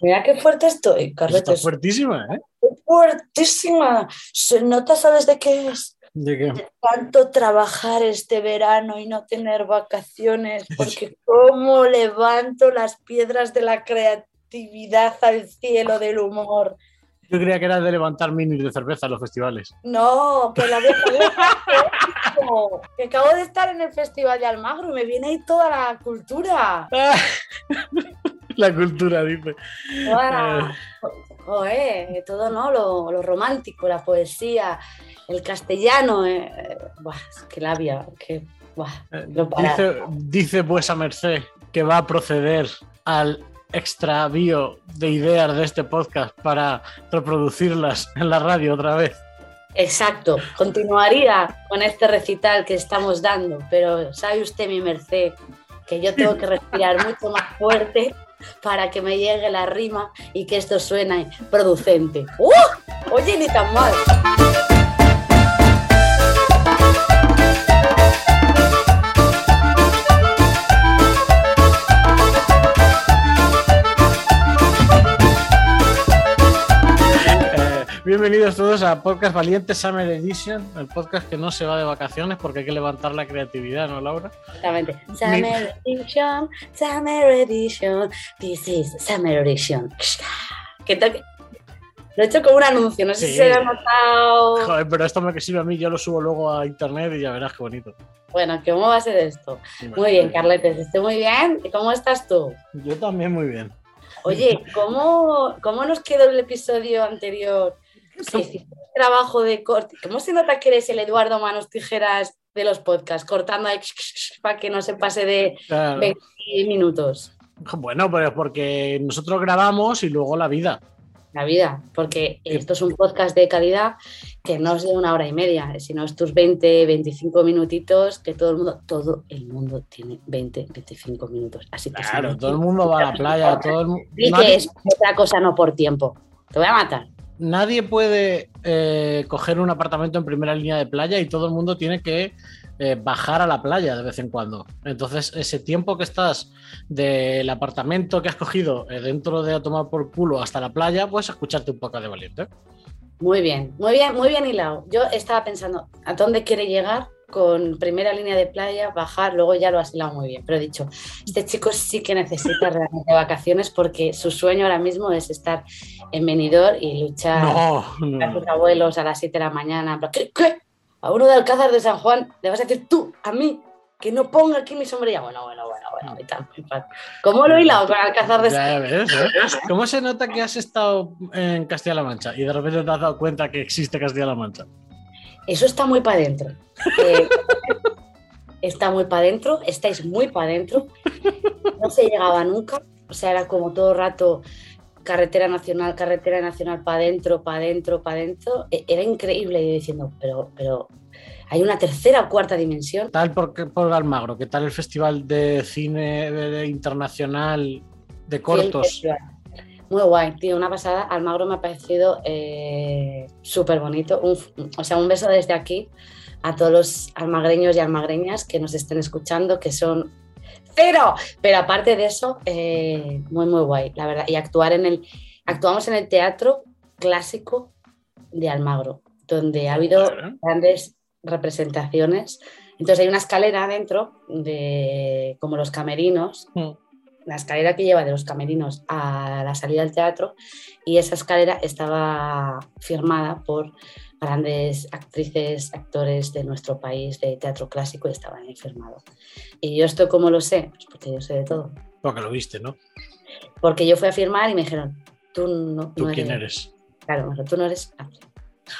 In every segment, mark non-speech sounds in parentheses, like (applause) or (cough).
Mira qué fuerte estoy, Carletes. Está fuertísima, ¿eh? Fuertísima. Se nota, ¿sabes de qué es? ¿De qué? De tanto trabajar este verano y no tener vacaciones, porque (laughs) cómo levanto las piedras de la creatividad al cielo del humor. Yo creía que era de levantar minis de cerveza en los festivales. No, que la vieja que acabo de estar en el Festival de Almagro y me viene ahí toda la cultura. (laughs) La cultura, dice. Toda- Joder, todo no, lo, lo romántico, la poesía, el castellano, eh, eh, buah, que labia, buah, Eh, no. Dice, dice vuesa merced que va a proceder al extravío de ideas de este podcast para reproducirlas en la radio otra vez. Exacto, continuaría con este recital que estamos dando, pero sabe usted, mi merced, que yo tengo que respirar mucho más fuerte para que me llegue la rima y que esto suene producente. ¡Uh! Oye, ni tan mal. Bienvenidos todos a Podcast Valiente Summer Edition, el podcast que no se va de vacaciones porque hay que levantar la creatividad, ¿no, Laura? Exactamente. Summer Edition, Summer Edition, this is Summer Edition. ¿Qué tal? Lo he hecho como un anuncio, no sé Sí. si se lo ha notado. Joder, pero esto me que sirve a mí, yo lo subo luego a internet y ya verás qué bonito. Bueno, ¿cómo va a ser esto? Muy bien, Carletes, estoy muy bien. ¿Y cómo estás tú? Yo también muy bien. Oye, ¿cómo, cómo nos quedó el episodio anterior? Trabajo de corte. ¿Cómo se nota que eres el Eduardo Manos Tijeras de los podcasts? Cortando ahí para que no se pase de Claro. 20 minutos. Bueno, pues porque nosotros grabamos y luego la vida. La vida, porque esto es un podcast de calidad que no es de una hora y media, sino es tus 20, 25 minutitos, que todo el mundo, todo el mundo tiene 20, 25 minutos. Así que Claro, todo el mundo va a la playa, todo el Di que es otra cosa, no por tiempo. Te voy a matar. Nadie puede eh, coger un apartamento en primera línea de playa y todo el mundo tiene que eh, bajar a la playa de vez en cuando. Entonces, ese tiempo que estás del apartamento que has cogido eh, dentro de a tomar por culo hasta la playa, puedes escucharte un poco de valiente. Muy bien, muy bien, muy bien hilado. Yo estaba pensando, ¿a dónde quiere llegar? Con primera línea de playa, bajar, luego ya lo has hilado muy bien. Pero he dicho, este chico sí que necesita realmente vacaciones porque su sueño ahora mismo es estar en Benidorm y luchar No, a tus abuelos a las 7 de la mañana. ¿Qué? ¿Qué? A uno de Alcázar de San Juan le vas a decir tú, a mí, que no ponga aquí mi sombrilla. Bueno, bueno, bueno, bueno. Y tal, y tal. ¿Cómo lo he hilado con Alcázar de San Ya ves, ¿eh? (laughs) ¿Cómo se nota que has estado en Castilla-La Mancha y de repente te has dado cuenta que existe Castilla-La Mancha? Eso está muy para adentro. Eh, está muy para adentro, estáis muy para adentro. No se llegaba nunca. O sea, era como todo el rato carretera nacional, carretera nacional para adentro, para adentro, para adentro. E- Era increíble. Yo diciendo, pero, pero hay una tercera o cuarta dimensión. ¿Qué tal por, por Almagro? ¿Qué tal el Festival de Cine Internacional de Cortos? Muy guay, tío, una pasada. Almagro me ha parecido eh, súper bonito. Un- o sea, un beso desde aquí a todos los almagreños y almagreñas que nos estén escuchando, que son cero. Pero aparte de eso, eh, muy, muy guay, la verdad. Y actuar en el. Actuamos en el teatro clásico de Almagro, donde ha habido Claro. grandes representaciones. Entonces hay una escalera dentro de como los camerinos Mm. La escalera que lleva de los camerinos a la salida del teatro y esa escalera estaba firmada por grandes actrices, actores de nuestro país de teatro clásico y estaban ahí firmados. Y yo esto cómo lo sé, pues porque yo sé de todo. Porque lo viste, ¿no? Porque yo fui a firmar y me dijeron, tú no, ¿Tú no quién eres? Claro, tú no eres actriz,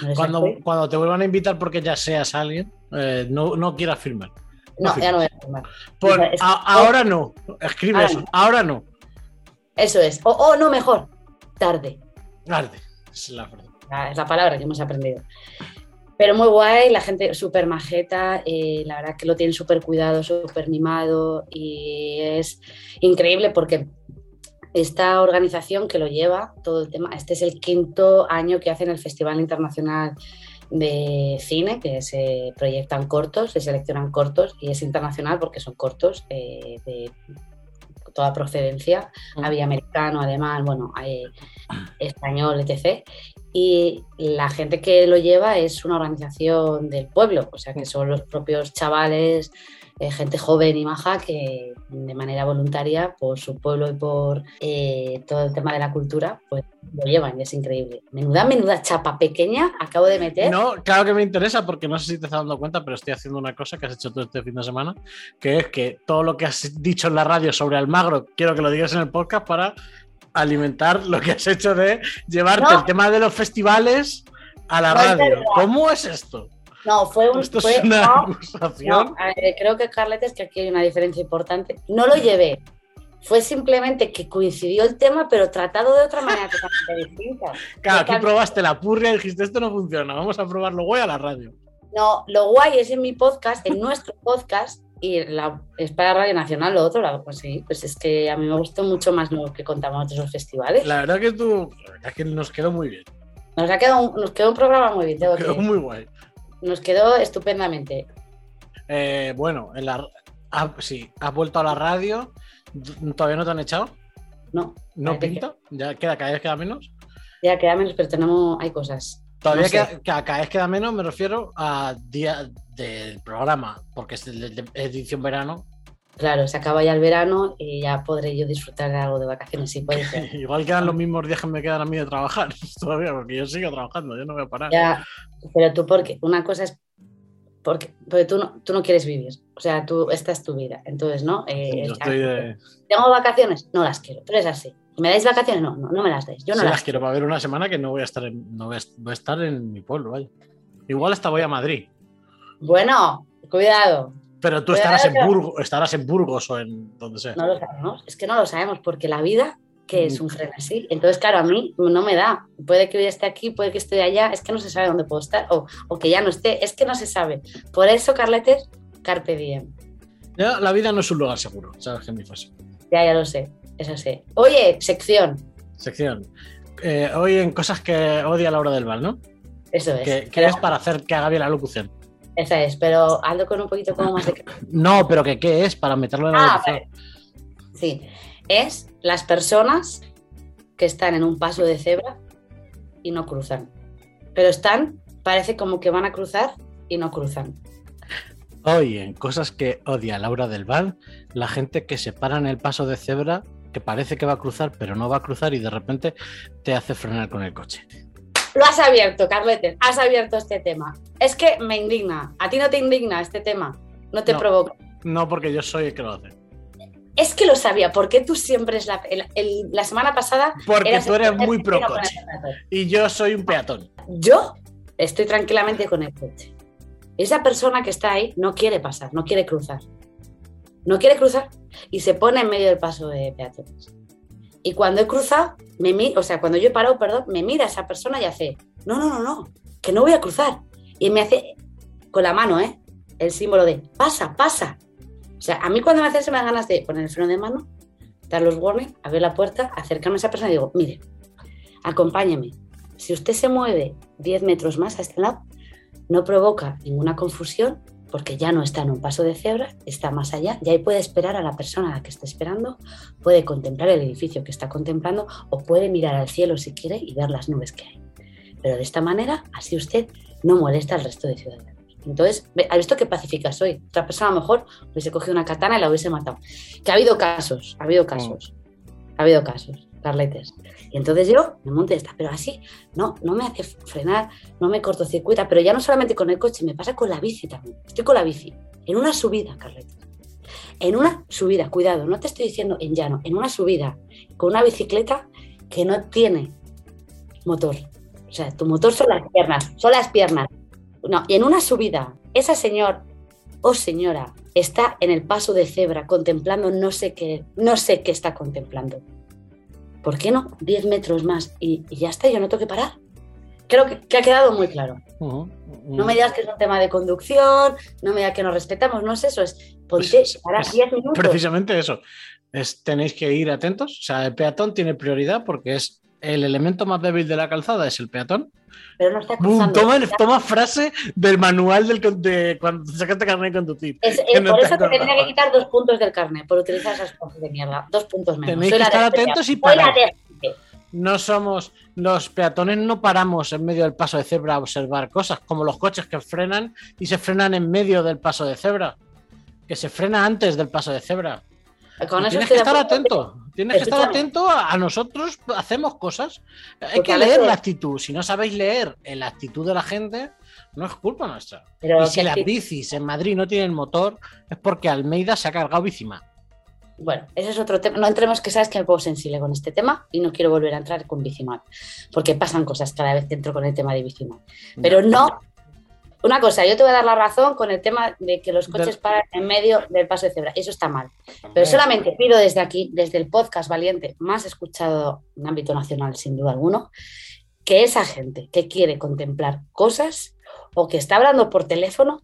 no eres Cuando, actriz". cuando te vuelvan a invitar porque ya seas alguien, eh, no, no quieras firmar. No, ya no voy a firmar. Pon, Es- "A- ahora no. Escribe Ahora eso. no. Ahora no. Eso es. O, o no mejor, tarde. Tarde, es la frase. Ah, Es la palabra que hemos aprendido. Pero muy guay, la gente súper majeta, eh, la verdad que lo tienen súper cuidado, súper mimado y es increíble porque esta organización que lo lleva, todo el tema, este es el quinto año que hacen el Festival Internacional de Cine, que se proyectan cortos, se seleccionan cortos y es internacional porque son cortos eh, de toda procedencia, Mm. había americano, alemán, bueno, hay español, etc. Y la gente que lo lleva es una organización del pueblo, o sea que son los propios chavales, eh, gente joven y maja que de manera voluntaria por su pueblo y por eh, todo el tema de la cultura, pues lo llevan es increíble. Menuda, menuda chapa pequeña acabo de meter. No, claro que me interesa porque no sé si te estás dando cuenta, pero estoy haciendo una cosa que has hecho todo este fin de semana, que es que todo lo que has dicho en la radio sobre Almagro, quiero que lo digas en el podcast para alimentar lo que has hecho de llevarte No. el tema de los festivales a la No radio. ¿Cómo es esto? No, fue un... Esto fue- es una no, acusación. No, a ver, creo que Carlet es que aquí hay una diferencia importante. No lo llevé. Fue simplemente que coincidió el tema, pero tratado de otra manera totalmente (laughs) distinta. Claro, aquí Total- probaste la purria y dijiste esto no funciona, vamos a probarlo guay a la radio. No, lo guay es en mi podcast, en nuestro podcast, y la, es para Radio Nacional, lo otro, la- pues sí, pues es que a mí me gustó mucho más lo que contamos en otros festivales. La verdad que tú, la verdad que nos quedó muy bien, Nos, ha quedado un, nos quedó un programa muy bien, tengo quedó que- muy guay. nos quedó estupendamente. Eh, bueno, en la, ah, sí, has vuelto a la radio, todavía no te han echado, No, no pinta, ya queda, cada vez queda menos. ya queda menos, pero tenemos, hay cosas. Todavía No sé. queda, ca- cada vez queda menos, me refiero a día del programa, porque es edición verano. Claro, se acaba ya el verano y ya podré yo disfrutar de algo de vacaciones, sí (laughs) puede ser. Igual quedan los mismos días que me quedan a mí de trabajar (laughs) todavía, porque yo sigo trabajando, yo no voy a parar. Ya, pero tú, porque una cosa es porque, porque tú, no, tú no quieres vivir, o sea, tú, esta es tu vida, entonces, ¿no? Eh, Yo o sea, estoy de. ¿Tengo vacaciones? No las quiero, pero es así. ¿Me dais vacaciones? No, no, no me las dais. Yo no sí, las, las quiero para ver una semana que no voy a estar en, no voy a, voy a estar en mi pueblo, vaya. Igual hasta voy a Madrid. Bueno, cuidado, Pero tú Cuidado estarás en, Burgos, estarás en Burgos o en donde sea. no lo sabemos. Es que no lo sabemos porque la vida, que es un frenesí. Entonces, claro, a mí no me da. Puede que hoy esté aquí, puede que esté allá, es que no se sabe dónde puedo estar o, o que ya no esté, es que no se sabe. Por eso, Carletes, Carpe Diem. Ya, la vida no es un lugar seguro, sabes que es mi frase. Ya, ya lo sé, eso sé. Oye, sección, Sección. Eh, hoy en cosas que odia Laura del Val, ¿no? eso es. Que, es para hacer que haga bien la locución. Esa es, pero hazlo con un poquito como más de... (laughs) No, pero que qué es para meterlo en la Ah, locución. vale. Sí, es las personas que están en un paso de cebra y no cruzan. Pero están, parece como que van a cruzar y no cruzan. Hoy en cosas que odia Laura del Val, la gente que se para en el paso de cebra, que parece que va a cruzar, pero no va a cruzar y de repente te hace frenar con el coche. Lo has abierto, Carletes, has abierto este tema. Es que me indigna. ¿A ti no te indigna este tema? No te No. provoca. No porque yo soy el que lo hace. Es que lo sabía, porque tú siempre es la... el- el- la semana pasada... Porque eras tú eres muy pro coche. Y yo soy un peatón. Yo estoy tranquilamente con el coche. Esa persona que está ahí no quiere pasar, no quiere cruzar. No quiere cruzar y se pone en medio del paso de peatones. Y cuando he cruzado, me mi- o sea, cuando yo he parado, perdón, me mira esa persona y hace, no, no, no, no, que no voy a cruzar. Y me hace con la mano, ¿eh? El símbolo de, pasa, pasa. O sea, a mí cuando me hacen se me dan ganas de poner el freno de mano, dar los warnings, abrir la puerta, acercarme a esa persona y digo, mire, acompáñeme. Si usted se mueve 10 metros más a este lado, no provoca ninguna confusión porque ya no está en un paso de cebra, está más allá y ahí puede esperar a la persona a la que esté esperando, puede contemplar el edificio que está contemplando o puede mirar al cielo si quiere y ver las nubes que hay. Pero de esta manera, así usted no molesta al resto de ciudadanos. Entonces, ¿has visto qué pacífica soy? Otra persona a lo mejor hubiese cogido una katana y la hubiese matado. Que ha habido casos, ha habido casos, ha habido casos, Carletes. Y entonces yo me monto y está, pero así no, no me hace frenar, no me cortocircuita, pero ya no solamente con el coche, me pasa con la bici también. Estoy con la bici, en una subida, Carletes. En una subida, cuidado, no te estoy diciendo en llano, en una subida, con una bicicleta que no tiene motor. O sea, tu motor son las piernas, son las piernas. No, y en una subida, esa señor o señora está en el paso de cebra contemplando no sé qué, no sé qué está contemplando. ¿por qué no 10 metros más y, y ya está, yo no tengo que parar? Creo que, que ha quedado muy claro. No me digas que es un tema de conducción, no me digas que nos respetamos, no es eso, es ponte Pues es- para es 10 minutos. Precisamente eso. Es, tenéis que ir atentos. O sea, el peatón tiene prioridad porque es el elemento más débil de la calzada, es el peatón. Pero no está cruzando. Toma, toma frase del manual del, de cuando sacaste carnet de conducir. Es- no por eso te tendría que quitar dos puntos del carnet, por utilizar esas cosas de mierda. Dos puntos menos. Tenéis Soy que estar de- atentos y parar. de- No somos los peatones, no paramos en medio del paso de cebra a observar cosas, como los coches que frenan y se frenan en medio del paso de cebra, que se frena antes del paso de cebra. Con eso tienes que estar atento, tienes que estar atento a, a nosotros, hacemos cosas. Hay Porque que leer veces- la actitud. Si no sabéis leer la actitud de la gente, no es culpa nuestra. Pero y si las bicis en Madrid no tienen motor, es porque Almeida se ha cargado bicima. Bueno, ese es otro tema. No entremos, que sabes que me pongo sensible con este tema y no quiero volver a entrar con Bicimal, porque pasan cosas cada vez que entro con el tema de Bicimal. Pero no. Una cosa, yo te voy a dar la razón con el tema de que los coches paran en medio del paso de cebra. Eso está mal. Pero solamente pido desde aquí, desde el podcast valiente más escuchado en ámbito nacional, sin duda alguno, que esa gente que quiere contemplar cosas o que está hablando por teléfono,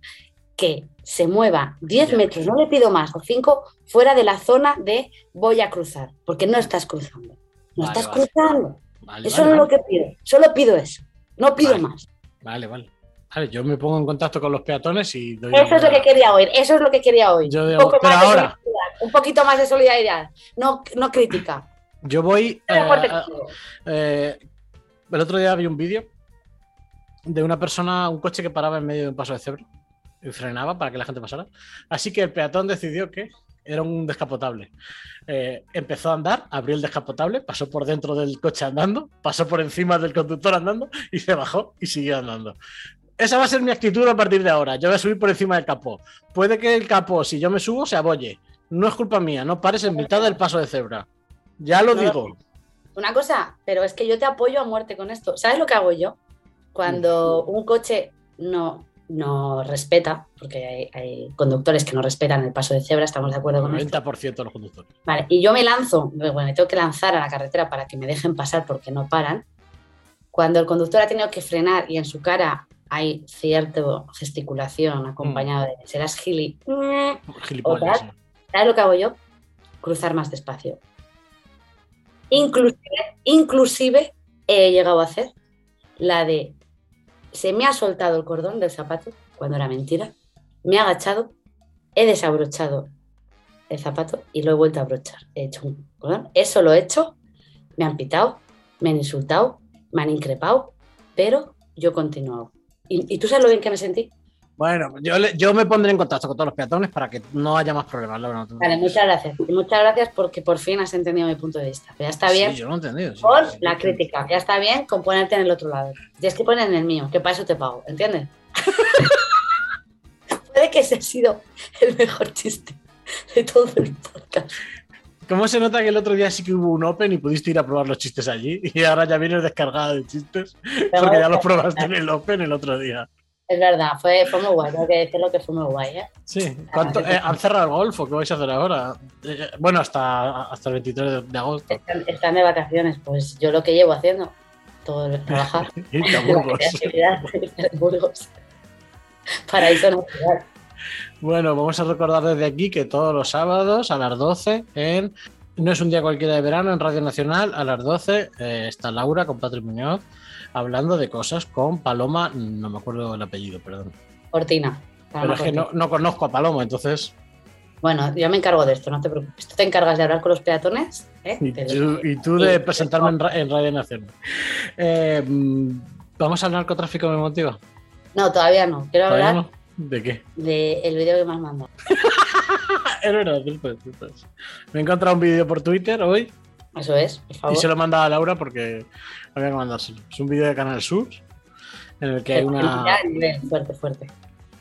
que se mueva 10 Ya. metros, no le pido más, o 5, fuera de la zona de voy a cruzar, porque no estás cruzando. No Vale, estás vale. cruzando. Vale, Eso vale, es lo que pido. Solo pido eso. No pido más. Vale, vale. Vale, yo me pongo en contacto con los peatones y doy Eso es lo que quería oír. Eso es lo que quería oír. Yo un, poco pero más de ahora- solidaridad, un poquito más de solidaridad. No, no crítica. Yo voy. De eh, eh, el otro día vi un vídeo de una persona, un coche que paraba en medio de un paso de cebra y frenaba para que la gente pasara. Así que el peatón decidió que era un descapotable. Eh, empezó a andar, abrió el descapotable, pasó por dentro del coche andando, pasó por encima del conductor andando y se bajó y siguió andando. Esa va a ser mi actitud a partir de ahora. Yo voy a subir por encima del capó. Puede que el capó, si yo me subo, se abolle. No es culpa mía, no pares en mitad del paso de cebra. Ya lo No, digo. Una cosa, pero es que yo te apoyo a muerte con esto. ¿Sabes lo que hago yo? Cuando un coche no, no respeta, porque hay, hay conductores que no respetan el paso de cebra, estamos de acuerdo con El esto. 90% de los conductores. Vale, y yo me lanzo, bueno, me tengo que lanzar a la carretera para que me dejen pasar porque no paran. Cuando el conductor ha tenido que frenar y en su cara hay cierta gesticulación acompañado de serás gili. ¿Sabes lo que hago yo? Cruzar más despacio. Inclusive, inclusive he llegado a hacer la de se me ha soltado el cordón del zapato cuando era mentira, me he agachado, he desabrochado el zapato y lo he vuelto a abrochar. He hecho un cordón. Eso lo he hecho, me han pitado, me han insultado, me han increpado, pero yo he continuado. ¿Y, y tú sabes lo bien que me sentí? Bueno, yo, yo me pondré en contacto con todos los peatones para que no haya más problemas. No Vale, muchas gracias. Y muchas gracias porque por fin has entendido mi punto de vista. Ya está bien Sí, yo lo he entendido. sí. con Sí, la crítica. Ya está bien con ponerte en el otro lado. Tienes que poner en el mío, que para eso te pago, ¿entiendes? (laughs) Puede que ese ha sido el mejor chiste de todo el podcast. ¿Cómo se nota que el otro día sí que hubo un Open y pudiste ir a probar los chistes allí? (laughs) Y ahora ya vienes descargado de chistes porque ya los probaste en el Open el otro día. Es verdad, fue, fue muy guay. Tengo que decirlo que fue muy guay, ¿eh? Sí. ¿Cuánto, eh, ¿Han cerrado el golf o qué vais a hacer ahora? Eh, bueno, hasta, hasta el 23 de, de agosto. Están, están de vacaciones. Pues yo lo que llevo haciendo, todo es trabajar. La Burgos. Burgos. Paraíso natural. Bueno, vamos a recordar desde aquí que todos los sábados a las 12 en No es un día cualquiera de verano en Radio Nacional a las 12 eh, está Laura con Patrick Muñoz hablando de cosas con Paloma, no me acuerdo el apellido, perdón. Cortina. Pero es que no, no conozco a Paloma, entonces Bueno, yo me encargo de esto, no te preocupes. Tú te encargas de hablar con los peatones. ¿eh? y tú, y tú de presentarme en, ra- en Radio Nacional. Eh, Vamos al narcotráfico me motiva. No, todavía no. Quiero ¿Todavía hablar no? ¿De qué? del vídeo que me has mandado. Es verdad, después, después. Me he encontrado un vídeo por Twitter hoy Eso es, por favor. Y se lo he mandado a Laura porque había que mandárselo. Es un vídeo de Canal Sur en el que hay una, Fuerte, fuerte.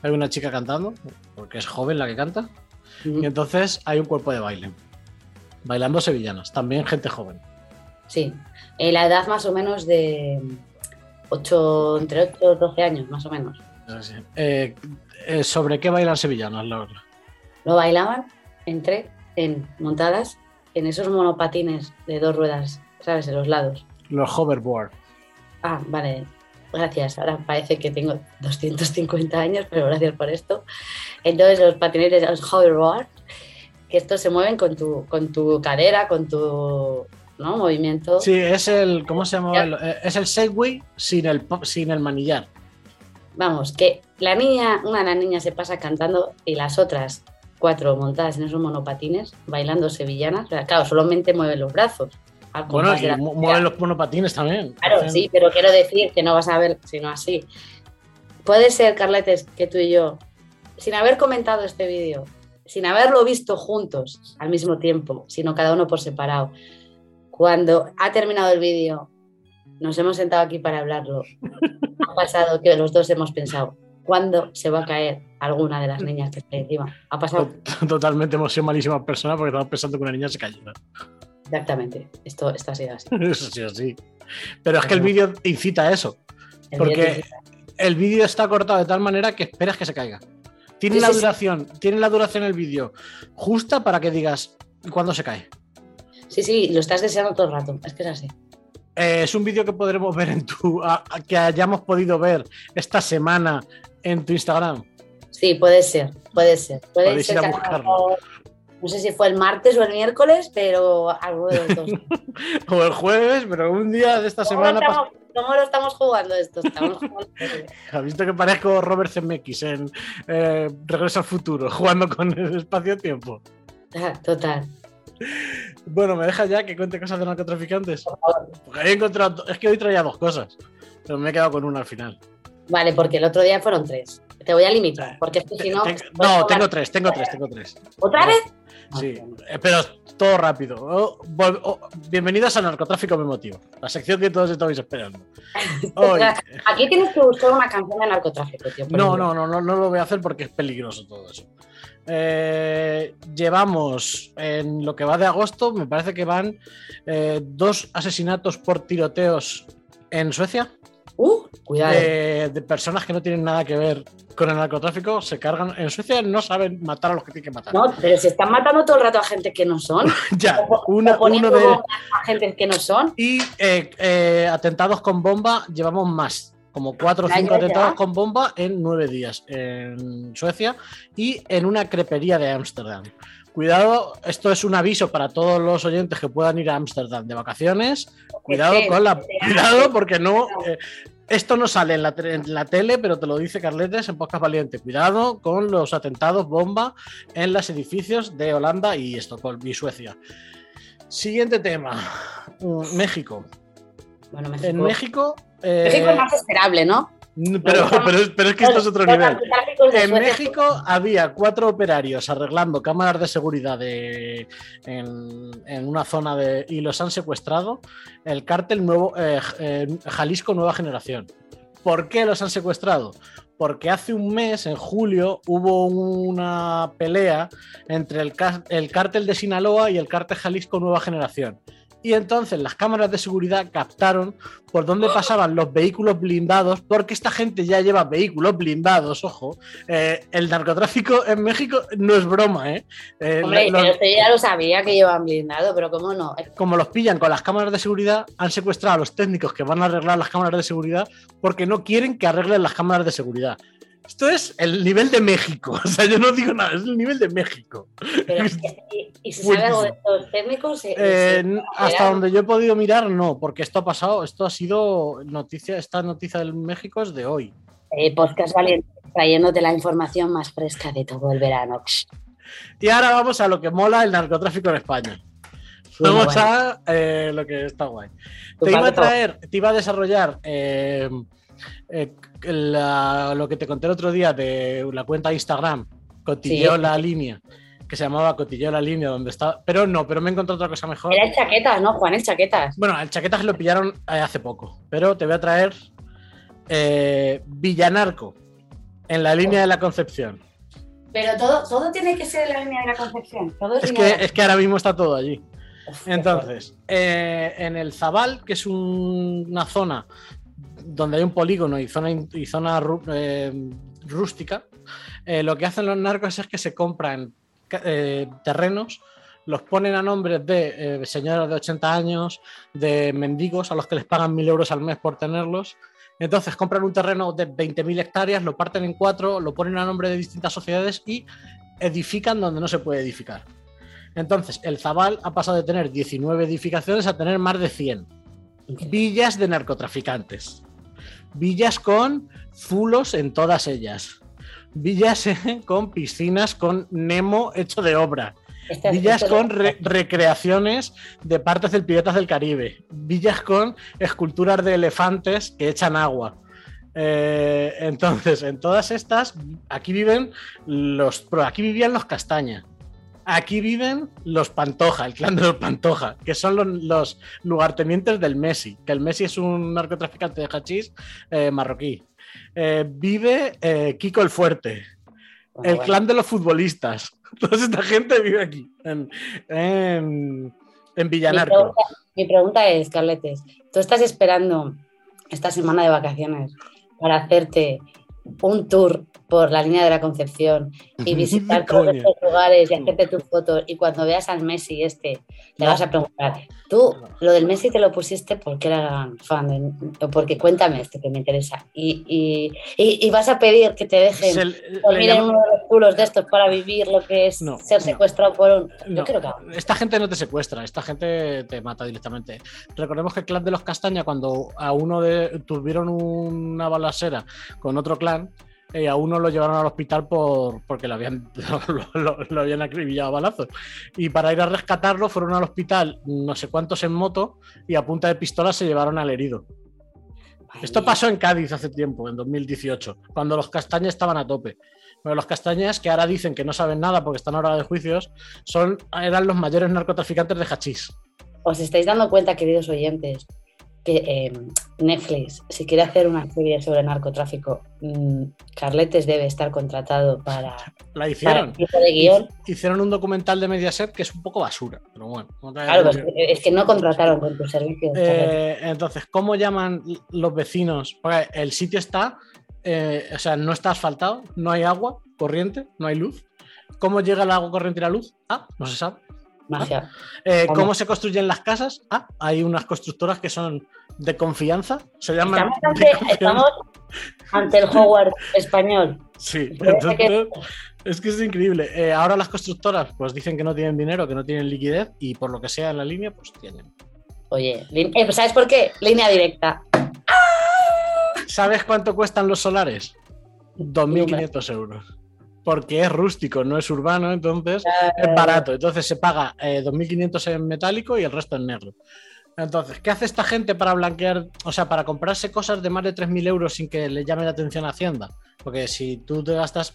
hay una chica cantando, porque es joven la que canta, y entonces hay un cuerpo de baile. Bailando sevillanas, también gente joven. Sí. Eh, la edad más o menos de 8, entre 8 y 12 años, más o menos. Así. Eh, eh, ¿Sobre qué bailan sevillanas, Laura? Lo bailaban entre, en montadas, en esos monopatines de dos ruedas ¿sabes? En los lados. Los hoverboard. Ah, vale. Gracias. Ahora parece que tengo 250 años, pero gracias por esto. Entonces, los patinetes, los hoverboard, que estos se mueven con tu, con tu cadera, con tu ¿no? movimiento. Sí, es el, ¿cómo se llama? Eh, es el Segway sin el, sin el manillar. Vamos, que la niña, una de las niñas se pasa cantando y las otras cuatro montadas en esos monopatines, bailando sevillanas. Claro, solamente mueven los brazos. Bueno, y mueven los monopatines también. Claro, sí, pero quiero decir que no vas a ver sino así. Puede ser, Carletes, que tú y yo, sin haber comentado este vídeo, sin haberlo visto juntos al mismo tiempo, sino cada uno por separado, cuando ha terminado el vídeo, nos hemos sentado aquí para hablarlo. ha pasado que los dos hemos pensado, ¿cuándo se va a caer alguna de las niñas que está encima? Ha pasado. Totalmente, hemos sido malísimas personas porque estamos pensando que una niña se cayó. Exactamente, esto, esto ha sido así. (laughs) Eso sí, así. Pero es que el vídeo incita a eso. porque el vídeo está cortado de tal manera que esperas que se caiga. Tiene la duración, tiene la duración el vídeo justa para que digas cuándo se cae. Sí, sí, lo estás deseando todo el rato, es que es así. Eh, es un vídeo que podremos ver en tu. que hayamos podido ver esta semana en tu Instagram. Sí, puede ser, puede ser. Puede ser ir a buscarlo. No sé si fue el martes o el miércoles, pero algo de los dos. (laughs) o el jueves, pero un día de esta semana. ¿Cómo lo estamos jugando esto? Estamos (laughs) ¿Has visto que parezco Robert Zemeckis en eh, Regreso al Futuro, jugando con el espacio-tiempo? Total. Bueno, me deja ya que cuente cosas de narcotraficantes. Porque he encontrado. Es que hoy traía dos cosas, pero me he quedado con una al final. Vale, porque el otro día fueron tres. Te voy a limitar, porque es que si no. no, tengo tres, tengo tres, tengo tres. ¿Otra vez? Sí, pero todo rápido. Oh, oh, bienvenidos a Narcotráfico Memotivo, la sección que todos estabais esperando. (laughs) Aquí tienes que buscar una canción de narcotráfico, tío. No, no, no, no, no lo voy a hacer porque es peligroso todo eso. Eh, llevamos en lo que va de agosto, me parece que van eh, dos asesinatos por tiroteos en Suecia. Uh, cuidado. De, personas que no tienen nada que ver con el narcotráfico, se cargan. En Suecia no saben matar a los que tienen que matar. No, pero se están matando todo el rato a gente que no son. (laughs) ya, una, uno de. A gente que no son. Y eh, atentados con bomba llevamos más como cuatro o cinco atentados con bomba en nueve días en Suecia y en una crepería de Ámsterdam. Cuidado, esto es un aviso para todos los oyentes que puedan ir a Ámsterdam de vacaciones. Cuidado con la. Cuidado, porque no. Eh, esto no sale en la, en la, tele, pero te lo dice Carletes en Podcast Valiente. Cuidado con los atentados bomba en los edificios de Holanda y Estocolmo y Suecia. Siguiente tema: mm, México. Bueno, México. En México México es más esperable, ¿no? Pero, pero, es que esto es otro nivel. En México había cuatro operarios arreglando cámaras de seguridad en, una zona de, y los han secuestrado. El cártel nuevo, eh, Jalisco Nueva Generación. ¿Por qué los han secuestrado? Porque hace un mes, en julio, hubo una pelea entre el, el cártel de Sinaloa y el cártel Jalisco Nueva Generación y entonces las cámaras de seguridad captaron por dónde pasaban los vehículos blindados, porque esta gente ya lleva vehículos blindados, ojo. Eh, el narcotráfico en México no es broma, ¿eh? eh Hombre, usted ya lo sabía que llevan blindado, pero ¿cómo no? Como los pillan con las cámaras de seguridad, han secuestrado a los técnicos que van a arreglar las cámaras de seguridad porque no quieren que arreglen las cámaras de seguridad. Esto es el nivel de México. (laughs) O sea, yo no digo nada, es el nivel de México. (laughs) ¿Y, se sabe algo de estos técnicos? Eh, hasta donde yo he podido mirar, no, porque esto ha pasado, esto ha sido noticia, esta noticia del México es de hoy. Eh, podcast Valiente, trayéndote la información más fresca de todo el verano. Y ahora vamos a lo que mola el narcotráfico en España. Vamos a eh, lo que está guay. Te iba a traer, te iba a desarrollar eh, eh, lo que te conté el otro día de la cuenta de Instagram, Cotilleo la línea, que se llamaba Cotilleo la línea, donde estaba. Pero no, pero me encontré otra cosa mejor. Era el chaquetas, ¿no, Juan? El chaquetas. Bueno, el chaquetas lo pillaron eh, hace poco, pero te voy a traer eh, Villanarco en la línea de la Concepción. Pero todo, todo tiene que ser en la línea de la Concepción. es, que, es que ahora mismo está todo allí. Entonces, en el Zabal, que es una zona donde hay un polígono y zona, y zona eh, rústica, eh, lo que hacen los narcos es que se compran eh, terrenos los ponen a nombres de señoras de 80 años, de mendigos a los que les pagan mil euros al mes por tenerlos. Entonces compran un terreno de 20.000 hectáreas, lo parten en cuatro, lo ponen a nombre de distintas sociedades y edifican donde no se puede edificar. Entonces, el Zabal ha pasado de tener 19 edificaciones a tener más de 100. Villas de narcotraficantes. Villas con zulos en todas ellas. Villas eh, con piscinas con Nemo hecho de obra. Este- Villas este- con re- recreaciones de partes del Piratas del Caribe. Villas con esculturas de elefantes que echan agua. Eh, entonces, en todas estas, aquí viven los. Aquí vivían los Castaña. Aquí viven los Pantoja, el clan de los Pantoja, que son los, los lugartenientes del Messi, que el Messi es un narcotraficante de hachís eh, marroquí. Eh, vive eh, Kiko el Fuerte, Bueno, el bueno. clan de los futbolistas. (laughs) Toda esta gente vive aquí, en, en, en Mi Villanarco. pregunta, mi pregunta es, Carletes, ¿tú estás esperando esta semana de vacaciones para hacerte un tour por la línea de la Concepción y visitar (laughs) todos estos lugares y hacerte tus fotos y cuando veas al Messi este, le vas a preguntar, tú lo del Messi te lo pusiste porque era fan, de- porque cuéntame esto que me interesa y, y- y- y vas a pedir que te dejen dormir en uno de los culos de estos para vivir lo que es No, ser no. secuestrado por un... Yo No, creo que... esta gente no te secuestra, esta gente te mata directamente. Recordemos que el clan de los Castaña, cuando a uno de tuvieron una balacera con otro clan, eh, a uno lo llevaron al hospital por, porque lo habían, (laughs) lo, lo- lo habían acribillado a balazos. Y para ir a rescatarlo fueron al hospital no sé cuántos en moto y a punta de pistola se llevaron al herido. Esto pasó en Cádiz hace tiempo, en 2018, cuando los castañas estaban a tope. Pero los castañas, que ahora dicen que no saben nada porque están ahora de juicios, son, eran los mayores narcotraficantes de hachís. os estáis dando cuenta, queridos oyentes, que eh, Netflix, si quiere hacer una serie sobre narcotráfico, mm, Carletes debe estar contratado para, La hicieron. de guion. Hicieron un documental de Mediaset que es un poco basura, pero bueno. Claro, pues, es que no contrataron con tu servicio. Eh, entonces, ¿cómo llaman los vecinos? Porque el sitio está, eh, o sea, no está asfaltado, no hay agua corriente, no hay luz. ¿Cómo llega el agua corriente y la luz? Ah, no se sabe. Magia. Eh, ¿Cómo? ¿Cómo se construyen las casas? Ah, hay unas constructoras que son de confianza. Se llaman. Estamos ante, confianza. estamos ante el Howard español. Sí, (laughs) que- es que es increíble. Eh, ahora las constructoras pues dicen que no tienen dinero, que no tienen liquidez y por lo que sea en la línea, pues tienen. Oye, eh, ¿sabes por qué? Línea directa. ¿Sabes cuánto cuestan los solares? 2.500 euros. Porque es rústico, no es urbano, entonces es barato. Entonces se paga eh, 2.500 en metálico y el resto en negro. Entonces, ¿qué hace esta gente para blanquear, o sea, para comprarse cosas de más de 3.000 euros sin que le llame la atención a Hacienda? Porque si tú te gastas,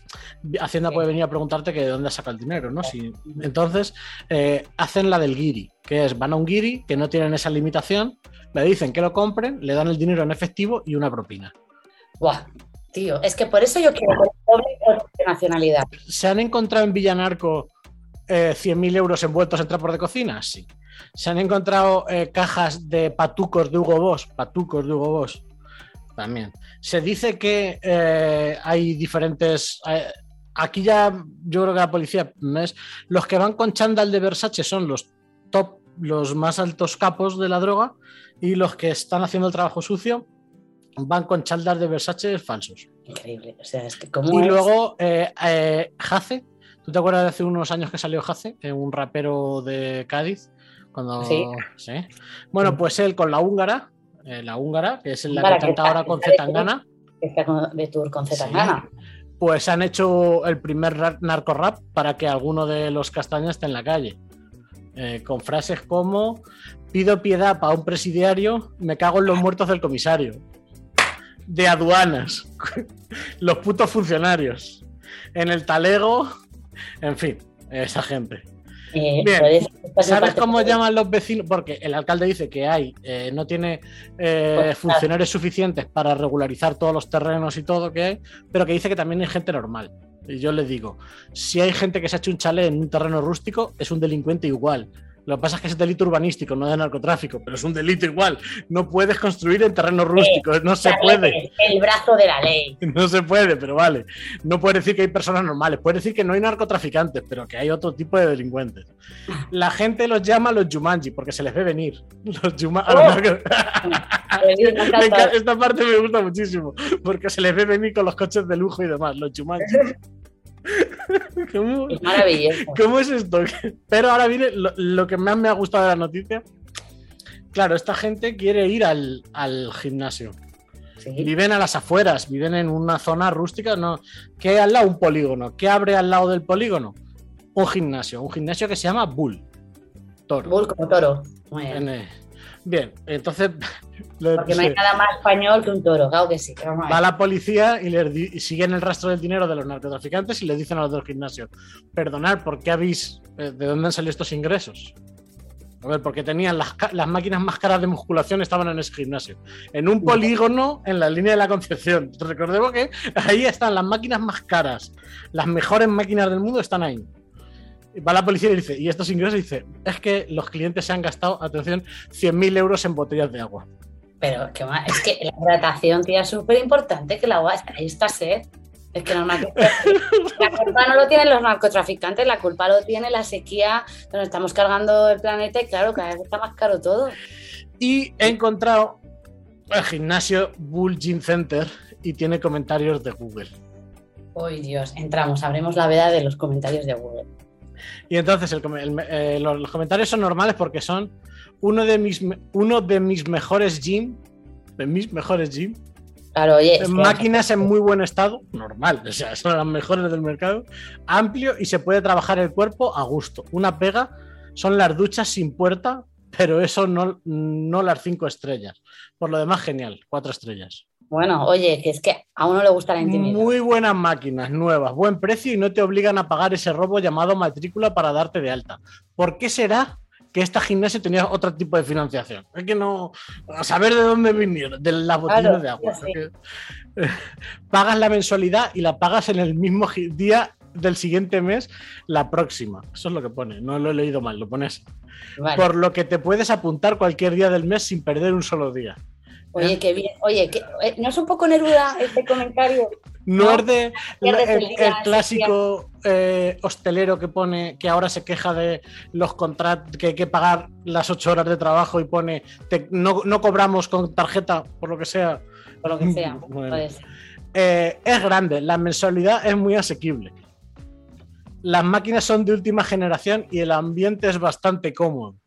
Hacienda puede venir a preguntarte que de dónde saca el dinero, ¿no? Si, entonces, eh, hacen la del guiri, que es, van a un guiri que no tienen esa limitación, le dicen que lo compren, le dan el dinero en efectivo y una propina. Buah, tío, es que por eso yo quiero doble ¿Se han encontrado en Villanarco eh, 100.000 euros envueltos en trapos de cocina? Sí. ¿Se han encontrado eh, cajas de patucos de Hugo Boss? Patucos de Hugo Boss. También. Se dice que eh, hay diferentes... eh, aquí ya yo creo que la policía. Los que van con chándal de Versace son los top, los más altos capos de la droga y los que están haciendo el trabajo sucio van con chándal de Versace falsos. Increíble. O sea, es que como. Y luego eh, eh, Jace, ¿tú te acuerdas de hace unos años que salió Jace, Eh, un rapero de Cádiz? Cuando... Sí. Bueno, pues él con la húngara, eh, la húngara, que es la Húngara que canta ahora con Zetangana, Está de tour con Sí. Zetangana. pues han hecho el primer narco rap para que alguno de los castañas esté en la calle. Eh, con frases como pido piedad para un presidiario, me cago en los muertos del comisario. De aduanas, (laughs) los putos funcionarios. En el talego, en fin, esa gente. Eh, Bien. ¿Sabes cómo llaman los vecinos? Porque el alcalde dice que hay, eh, no tiene eh, Pues, funcionarios suficientes para regularizar todos los terrenos y todo que hay, pero que dice que también hay gente normal. Y yo le digo, si hay gente que se ha hecho un chalet en un terreno rústico, es un delincuente igual. Lo que pasa es que es delito urbanístico, no de narcotráfico, pero es un delito igual. No puedes construir en terrenos rústicos, no se puede. El brazo de la ley. (laughs) No se puede, pero vale. No puedes decir que hay personas normales, puedes decir que no hay narcotraficantes, pero que hay otro tipo de delincuentes. La gente los llama los Jumanji porque se les ve venir. (laughs) Los Jumanji. Oh. (laughs) Esta parte me gusta muchísimo porque se les ve venir con los coches de lujo y demás, los Jumanji. ¿Cómo, es maravilloso. ¿Cómo es esto? Pero ahora viene lo, que más me ha gustado de la noticia. Claro, esta gente quiere ir al, gimnasio. Viven a las afueras, viven en una zona rústica. No. ¿Qué hay al lado? Un polígono. ¿Qué abre al lado del polígono? Un gimnasio. Un gimnasio que se llama Bull. Toro. Bull como toro. Bien, entonces. (laughs) Porque no hay nada más español que un toro, claro que sí. Va la policía y, le siguen el rastro del dinero de los narcotraficantes y le dicen a los del gimnasio: Perdonad, ¿por qué habéis. Eh, ¿De dónde han salido estos ingresos? A ver, porque tenían las, las, máquinas más caras de musculación estaban en ese gimnasio. En un polígono en la línea de la Concepción. Recordemos que ahí están las máquinas más caras. Las mejores máquinas del mundo están ahí va la policía y dice, ¿y estos ingresos? dice, es que los clientes se han gastado, atención, 100.000 euros en botellas de agua. Pero es que la hidratación, tía, es súper importante que el agua, ahí está sed. Es que normal, la culpa no lo tienen los narcotraficantes, la culpa lo tiene la sequía, donde estamos cargando el planeta y claro, cada vez está más caro todo. Y he encontrado el gimnasio Bull Gym Center y tiene comentarios de Google. Uy, Dios, entramos, abrimos la veda de los comentarios de Google. Y entonces eh, los, comentarios son normales porque son uno de mis, uno de mis mejores gym, de mis mejores gym. Claro, oye, máquinas en muy buen estado, normal, o sea, son las mejores del mercado, amplio y se puede trabajar el cuerpo a gusto. Una pega son las duchas sin puerta, pero eso no, no las cinco estrellas. Por lo demás, genial, cuatro estrellas. Bueno, oye, que es que a uno le gusta la intimidad. Muy buenas máquinas, nuevas, buen precio y no te obligan a pagar ese robo llamado matrícula para darte de alta. ¿Por qué será que esta gimnasia tenía otro tipo de financiación? Es que no. A saber de dónde venir, de las botellas de agua. pagas la mensualidad y la pagas en el mismo día del siguiente mes, la próxima. Eso es lo que pone, no lo he leído mal, lo pones. Por lo que te puedes apuntar cualquier día del mes sin perder un solo día. Oye, qué bien. Oye, eh, ¿no es un poco Neruda este comentario? No, es de el, clásico eh, hostelero que pone que ahora se queja de los contratos, que hay que pagar las ocho horas de trabajo y pone no, cobramos con tarjeta, por lo que sea. Por lo que sea, (laughs) eh, es grande, la mensualidad es muy asequible. Las máquinas son de última generación y el ambiente es bastante cómodo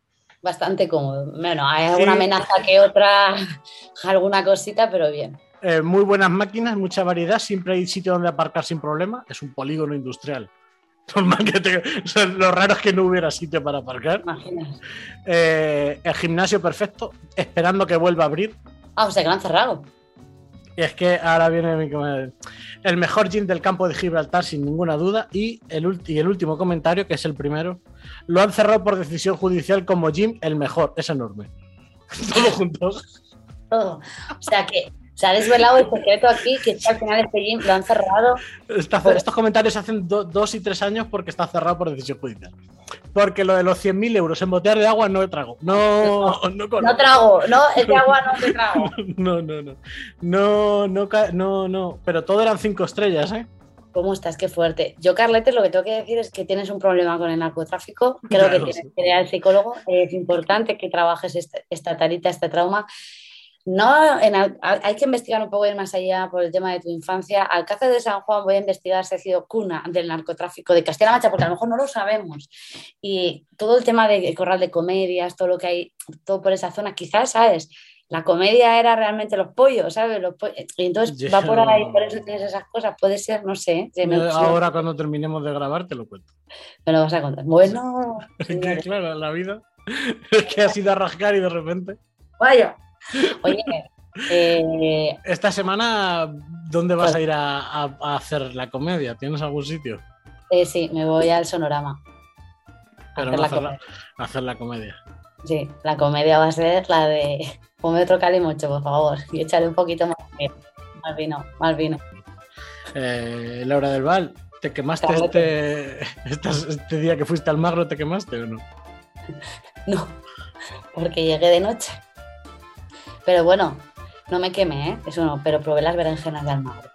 bastante cómodo. Bueno, hay alguna amenaza que otra, (laughs) alguna cosita, pero bien. Eh, muy buenas máquinas, mucha variedad, siempre hay sitio donde aparcar sin problema. Es un polígono industrial. (laughs) lo raro es que no hubiera sitio para aparcar. Eh, el gimnasio perfecto, esperando que vuelva a abrir. Ah, o sea que lo han cerrado. Y es que ahora viene mi el mejor gym del campo de Gibraltar, sin ninguna duda. Y el, y el último comentario, que es el primero, lo han cerrado por decisión judicial como gym el mejor. Es enorme. (laughs) Todo junto. Todo. O sea que se ha desvelado el secreto aquí, que al final este gym lo han cerrado. estos comentarios hacen dos y tres años porque está cerrado por decisión judicial. Porque lo de los 100.000 euros en botellas de agua no trago. No, (laughs) no, no, trago, no, es de agua no te trago. (laughs) No, no, no. No, no, no, no. Pero todo eran cinco estrellas, ¿eh? ¿Cómo estás? Qué fuerte. Yo, Carlete, lo que tengo que decir es que tienes un problema con el narcotráfico. Creo que tienes que ir al psicólogo. Es importante que trabajes esta, esta tarita, este trauma no, hay que investigar un poco más allá por el tema de tu infancia. Alcázar de San Juan voy a investigar si ha sido cuna del narcotráfico de Castilla-La Mancha, porque a lo mejor no lo sabemos. Y todo el tema de corral de comedias, todo lo que hay, todo por esa zona, quizás, ¿sabes? La comedia era realmente los pollos, ¿sabes? Y entonces (laughs) va por ahí, por eso tienes esas cosas. Puede ser, no sé. Ahora cuando terminemos de grabar te lo cuento. Me lo vas a contar. Bueno. (laughs) claro, la vida (laughs) es que ha sido a rascar y de repente. Vaya. Oye, eh, esta semana, ¿dónde vas pues a ir a, hacer la comedia? ¿Tienes algún sitio? Eh, sí, me voy al Sonorama. Pero hacer, la, hacer la comedia. Sí, la comedia va a ser la de ponme otro calimocho, por favor, y échale un poquito más, más vino, más vino. Eh, Laura del Val, ¿te quemaste este, este, día que fuiste al magro? ¿Te quemaste o no? (laughs) No, porque llegué de noche. Pero bueno, no me quemé, ¿eh? Eso no, pero probé las berenjenas de Almagro.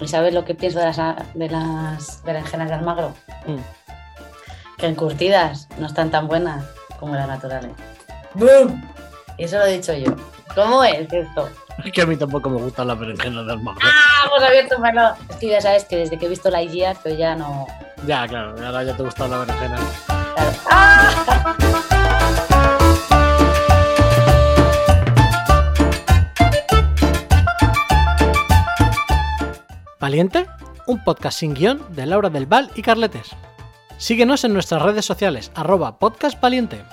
¿Y sabes lo que pienso de las, de las berenjenas de Almagro? Mm. Que encurtidas no están tan buenas como las naturales. ¡Bum! Y eso lo he dicho yo. ¿Cómo es esto? Es que a mí tampoco me gustan las berenjenas de Almagro. ¡Ah! Hemos abierto un melón. Es que ya sabes que desde que he visto la IGEA, yo ya no. Ya, claro, ahora ya te gustan las berenjenas. Claro. ¡Ah! Valiente, un podcast sin guion de Laura del Val y Carletes. Síguenos en nuestras redes sociales, arroba podcastvaliente.